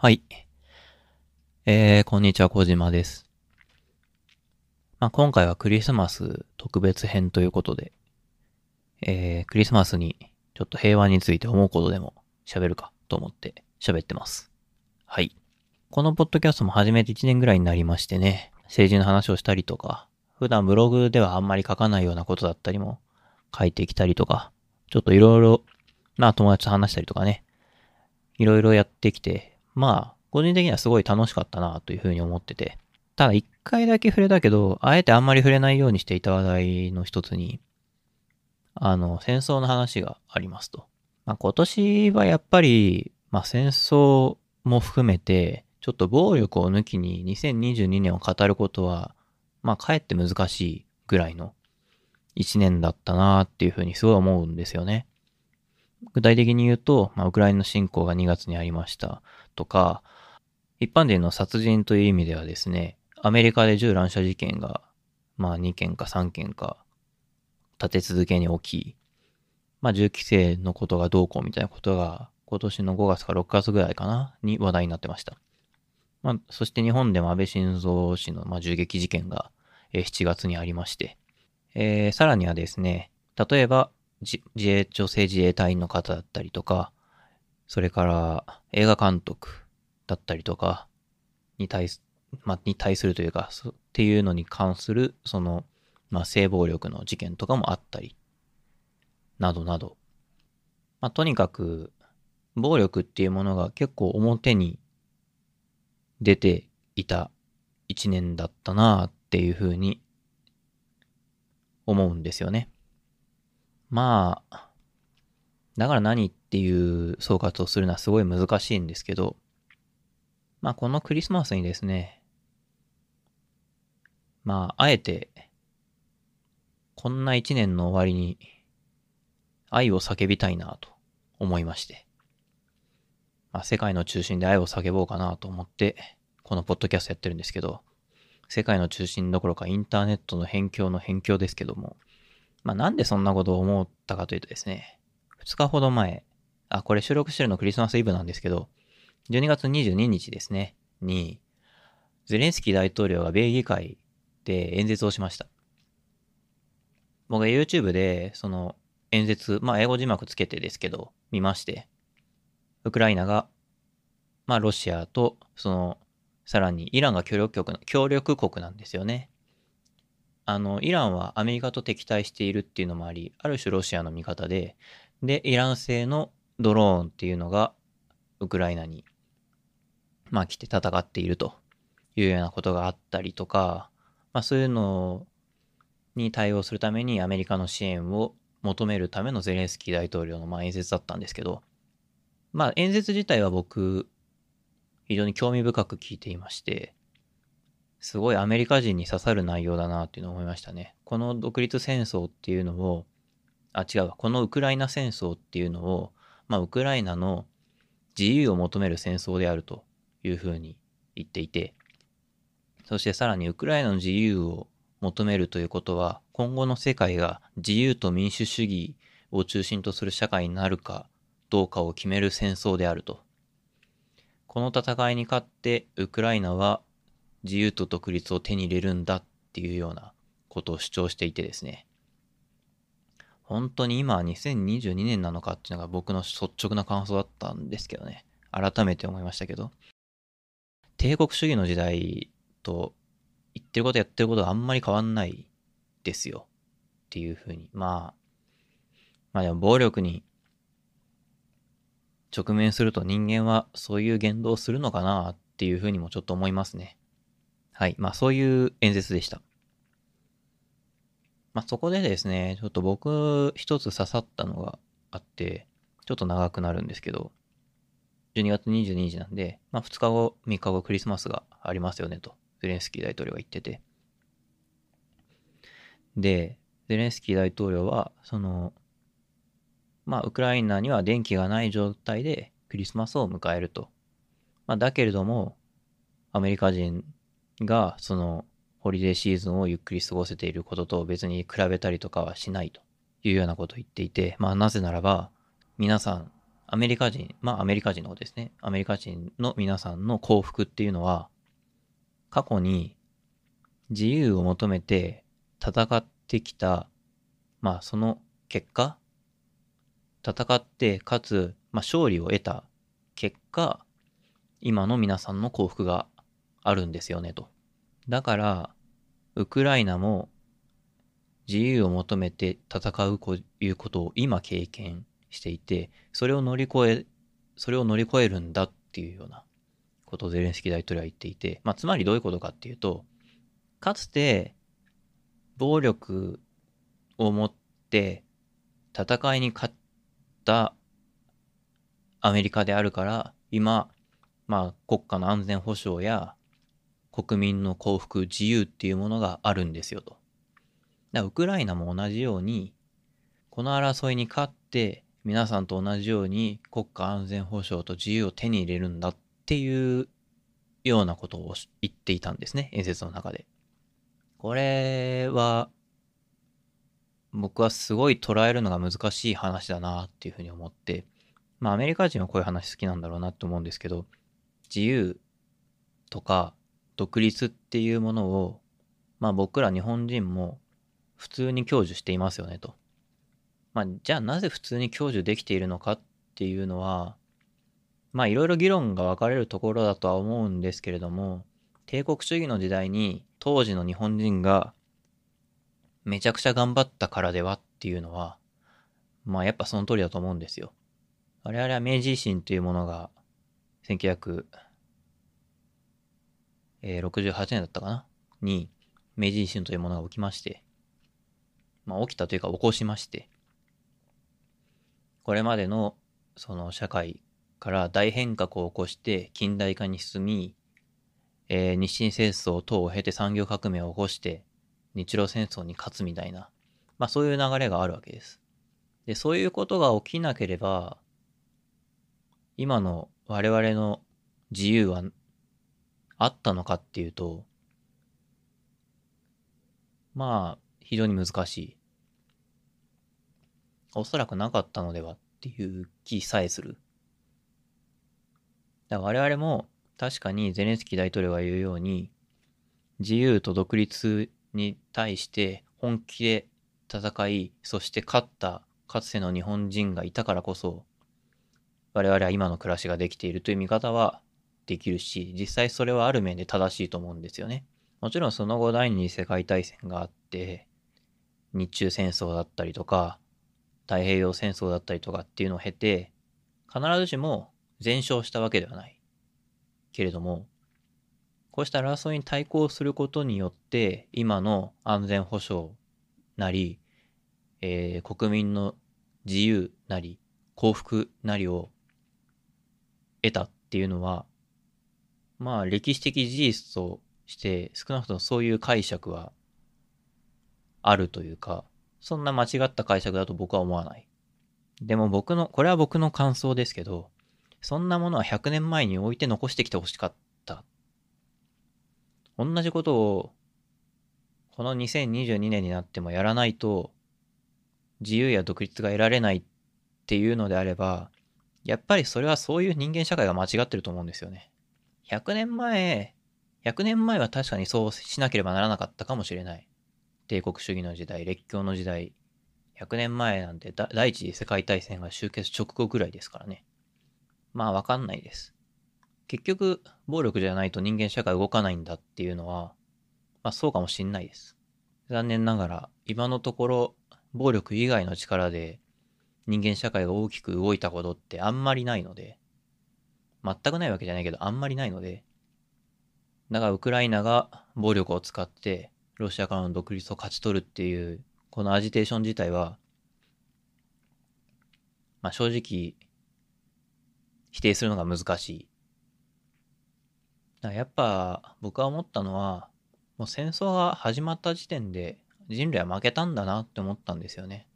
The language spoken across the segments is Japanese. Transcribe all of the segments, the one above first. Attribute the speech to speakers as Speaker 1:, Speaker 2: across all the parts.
Speaker 1: はい。えー、こんにちは、小島です。まあ、今回はクリスマス特別編ということで、えー、クリスマスにちょっと平和について思うことでも喋るかと思って喋ってます。はい。このポッドキャストも始めて1年ぐらいになりましてね、政治の話をしたりとか、普段ブログではあんまり書かないようなことだったりも書いてきたりとか、ちょっといろいろ、まあ友達と話したりとかね、いろいろやってきて、まあ、個人的にはすごい楽しかったなというふうに思ってて、ただ一回だけ触れたけど、あえてあんまり触れないようにしていた話題の一つに、あの、戦争の話がありますと。まあ今年はやっぱり、まあ戦争も含めて、ちょっと暴力を抜きに2022年を語ることは、まあかえって難しいぐらいの一年だったなっていうふうにすごい思うんですよね。具体的に言うと、まあ、ウクライナ侵攻が2月にありましたとか、一般人の殺人という意味ではですね、アメリカで銃乱射事件が、まあ2件か3件か立て続けに起き、まあ銃規制のことがどうこうみたいなことが今年の5月か6月ぐらいかなに話題になってました。まあ、そして日本でも安倍晋三氏の、まあ、銃撃事件が、えー、7月にありまして、えー、さらにはですね、例えば自衛、女性自衛隊員の方だったりとか、それから映画監督だったりとかに対す、ま、に対するというか、っていうのに関する、その、まあ、性暴力の事件とかもあったり、などなど。まあ、とにかく、暴力っていうものが結構表に出ていた一年だったなっていうふうに思うんですよね。まあ、だから何っていう総括をするのはすごい難しいんですけど、まあこのクリスマスにですね、まああえて、こんな一年の終わりに愛を叫びたいなと思いまして、まあ世界の中心で愛を叫ぼうかなと思って、このポッドキャストやってるんですけど、世界の中心どころかインターネットの辺境の辺境ですけども、まあ、なんでそんなことを思ったかというとですね、2日ほど前、あ、これ収録してるのクリスマスイブなんですけど、12月22日ですね、に、ゼレンスキー大統領が米議会で演説をしました。僕は YouTube で、その演説、まあ英語字幕つけてですけど、見まして、ウクライナが、まあロシアと、その、さらにイランが協力国協力国なんですよね。あの、イランはアメリカと敵対しているっていうのもあり、ある種ロシアの味方で、で、イラン製のドローンっていうのがウクライナに、まあ来て戦っているというようなことがあったりとか、まあそういうのに対応するためにアメリカの支援を求めるためのゼレンスキー大統領のま演説だったんですけど、まあ演説自体は僕、非常に興味深く聞いていまして、すごいアメリカ人に刺さる内容だなっていうのを思いましたね。この独立戦争っていうのを、あ、違う。このウクライナ戦争っていうのを、まあ、ウクライナの自由を求める戦争であるというふうに言っていて、そしてさらにウクライナの自由を求めるということは、今後の世界が自由と民主主義を中心とする社会になるかどうかを決める戦争であると。この戦いに勝ってウクライナは自由と独立を手に入れるんだっていうようなことを主張していてですね。本当に今は2022年なのかっていうのが僕の率直な感想だったんですけどね。改めて思いましたけど。帝国主義の時代と言ってることやってることがあんまり変わんないですよ。っていうふうに。まあ、まあでも暴力に直面すると人間はそういう言動をするのかなっていうふうにもちょっと思いますね。はい。まあそういう演説でした。まあそこでですね、ちょっと僕一つ刺さったのがあって、ちょっと長くなるんですけど、12月22日なんで、まあ2日後、3日後クリスマスがありますよねと、ゼレンスキー大統領が言ってて。で、ゼレンスキー大統領は、その、まあウクライナには電気がない状態でクリスマスを迎えると。まあだけれども、アメリカ人が、その、ホリデーシーズンをゆっくり過ごせていることと別に比べたりとかはしないというようなことを言っていて、まあなぜならば、皆さん、アメリカ人、まあアメリカ人のことですね。アメリカ人の皆さんの幸福っていうのは、過去に自由を求めて戦ってきた、まあその結果、戦ってかつ、まあ勝利を得た結果、今の皆さんの幸福があるんですよねと。だから、ウクライナも自由を求めて戦うということを今経験していて、それを乗り越え、それを乗り越えるんだっていうようなことをゼレンスキー大統領は言っていて、まあ、つまりどういうことかっていうと、かつて暴力を持って戦いに勝ったアメリカであるから、今、まあ国家の安全保障や国民の幸福、自由っていうものがあるんですよと。だウクライナも同じように、この争いに勝って皆さんと同じように国家安全保障と自由を手に入れるんだっていうようなことを言っていたんですね、演説の中で。これは、僕はすごい捉えるのが難しい話だなっていうふうに思って、まあアメリカ人はこういう話好きなんだろうなって思うんですけど、自由とか独立っていうものを、まあ僕ら日本人も普通に享受していますよねと。まあじゃあなぜ普通に享受できているのかっていうのは、まあいろいろ議論が分かれるところだとは思うんですけれども、帝国主義の時代に当時の日本人がめちゃくちゃ頑張ったからではっていうのは、まあやっぱその通りだと思うんですよ。我々は明治維新というものが19 1968年だったかな？に明治維新というものが起きまして、まあ起きたというか起こしまして、これまでのその社会から大変革を起こして近代化に進み、えー、日清戦争等を経て産業革命を起こして日露戦争に勝つみたいな、まあそういう流れがあるわけです。で、そういうことが起きなければ、今の我々の自由はあったのかっていうと、まあ、非常に難しい。おそらくなかったのではっていう気さえする。だから我々も確かにゼレンスキー大統領が言うように、自由と独立に対して本気で戦い、そして勝ったかつての日本人がいたからこそ、我々は今の暮らしができているという見方はできるし、実際それはある面で正しいと思うんですよね。もちろんその後第二次世界大戦があって、日中戦争だったりとか、太平洋戦争だったりとかっていうのを経て、必ずしも全勝したわけではない。けれども、こうした争いに対抗することによって、今の安全保障なり、えー、国民の自由なり、幸福なりを得たっていうのは、まあ歴史的事実として少なくともそういう解釈はあるというか、そんな間違った解釈だと僕は思わない。でも僕の、これは僕の感想ですけど、そんなものは100年前に置いて残してきてほしかった。同じことを、この2022年になってもやらないと、自由や独立が得られないっていうのであれば、やっぱりそれはそういう人間社会が間違ってると思うんですよね。100年前、100年前は確かにそうしなければならなかったかもしれない。帝国主義の時代、列強の時代、100年前なんて第一次世界大戦が終結直後ぐらいですからね。まあわかんないです。結局、暴力じゃないと人間社会動かないんだっていうのは、まあそうかもしんないです。残念ながら、今のところ、暴力以外の力で人間社会が大きく動いたことってあんまりないので、全くないわけじゃないけど、あんまりないので、だからウクライナが暴力を使ってロシアからの独立を勝ち取るっていう、このアジテーション自体は、まあ正直、否定するのが難しい。だやっぱ僕は思ったのは、もう戦争が始まった時点で人類は負けたんだなって思ったんですよね。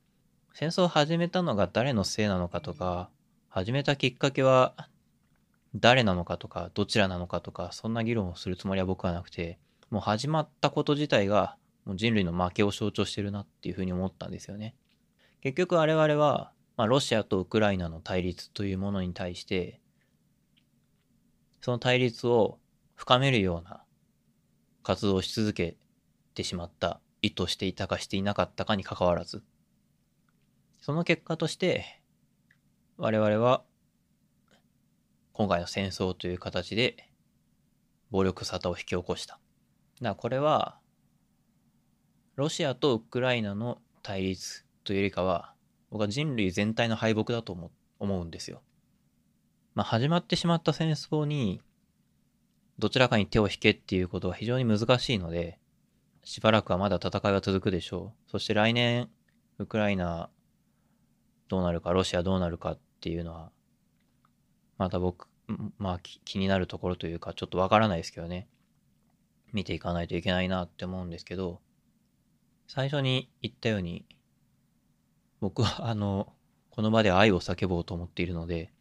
Speaker 1: 戦争を始めたのが誰のせいなのかとか、始めたきっかけは誰なのかとか、どちらなのかとか、そんな議論をするつもりは僕はなくて、もう始まったこと自体がもう人類の負けを象徴してるなっていうふうに思ったんですよね。結局我々はまあ、ロシアとウクライナの対立というものに対して、その対立を深めるような活動をし続けてしまった、意図していたかしていなかったかに関わらず、その結果として、我々は今回の戦争という形で暴力沙汰を引き起こした。だからこれは、ロシアとウクライナの対立というよりかは、僕は人類全体の敗北だと思思うんですよ。まあ、始まってしまった戦争に、どちらかに手を引けっていうことは非常に難しいので、しばらくはまだ戦いは続くでしょう。そして来年、ウクライナどうなるか、ロシアどうなるかっていうのは、また僕、まあ気になるところというか、ちょっとわからないですけどね。見ていかないといけないなって思うんですけど、最初に言ったように、僕は あの、この場で愛を叫ぼうと思っているので、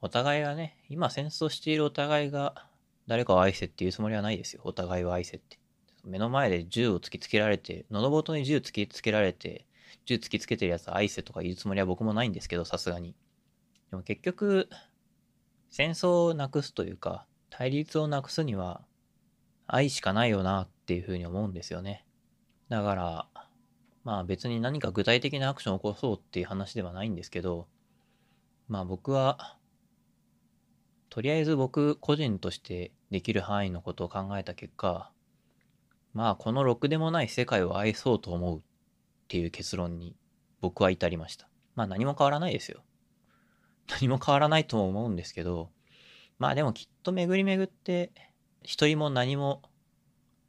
Speaker 1: お互いがね、今戦争しているお互いが誰かを愛せっていうつもりはないですよ。お互いを愛せって。目の前で銃を突きつけられて、喉元に銃突きつけられて、銃突きつけてるやつ愛せとか言うつもりは僕もないんですけど、さすがに。でも結局、戦争をなくすというか、対立をなくすには、愛しかないよなっていうふうに思うんですよね。だから、まあ別に何か具体的なアクションを起こそうっていう話ではないんですけど、まあ僕は、とりあえず僕個人としてできる範囲のことを考えた結果、まあこのろくでもない世界を愛そうと思うっていう結論に僕は至りました。まあ何も変わらないですよ。何も変わらないと思うんですけど、まあでもきっと巡り巡って、一人も何も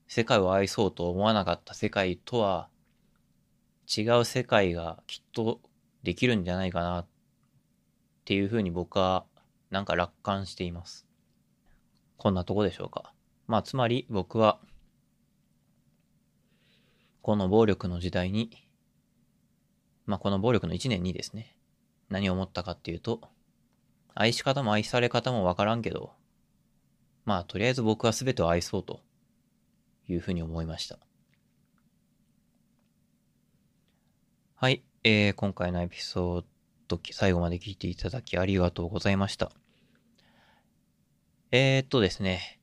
Speaker 1: 世界を愛そうと思わなかった世界とは違う世界がきっとできるんじゃないかなっていうふうに僕はなんか楽観しています。こんなとこでしょうか。まあつまり僕はこの暴力の時代にまあこの暴力の一年にですね何を思ったかっていうと愛し方も愛され方もわからんけどまあとりあえず僕は全てを愛そうというふうに思いました。はい、えー、今回のエピソード最後まで聞いていただきありがとうございました。えー、っとですね、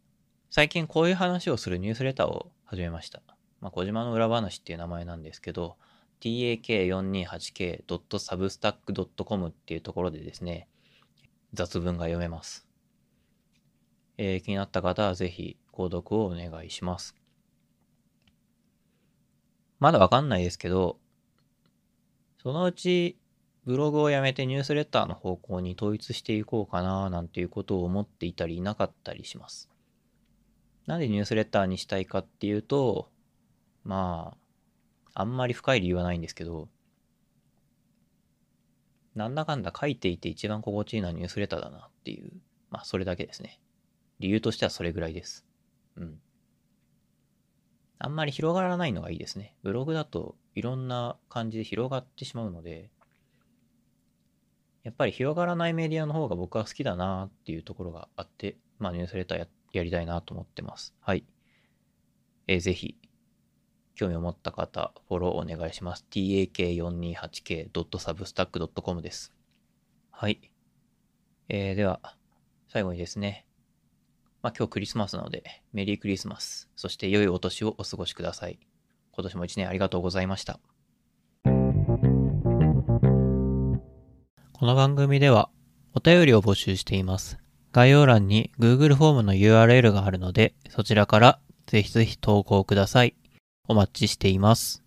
Speaker 1: 最近こういう話をするニュースレターを始めました。まあ、小島の裏話っていう名前なんですけど、tak428k.substack.com っていうところでですね、雑文が読めます。えー、気になった方はぜひ購読をお願いします。まだわかんないですけど、そのうちブログをやめてニュースレターの方向に統一していこうかななんていうことを思っていたりいなかったりします。なんでニュースレターにしたいかっていうと、まあ、あんまり深い理由はないんですけど、なんだかんだ書いていて一番心地いいのはニュースレターだなっていう、まあそれだけですね。理由としてはそれぐらいです。うん。あんまり広がらないのがいいですね。ブログだといろんな感じで広がってしまうので、やっぱり広がらないメディアの方が僕は好きだなっていうところがあって、まあニュースレターややりたいなと思ってます。はい。えーぜひ、興味を持った方、フォローお願いします。tak428k.substack.com です。はい。えーでは、最後にですね、まあ今日クリスマスなので、メリークリスマス、そして良いお年をお過ごしください。今年も一年ありがとうございました。この番組ではお便りを募集しています。概要欄に Google フォームの URL があるので、そちらからぜひぜひ投稿ください。お待ちしています。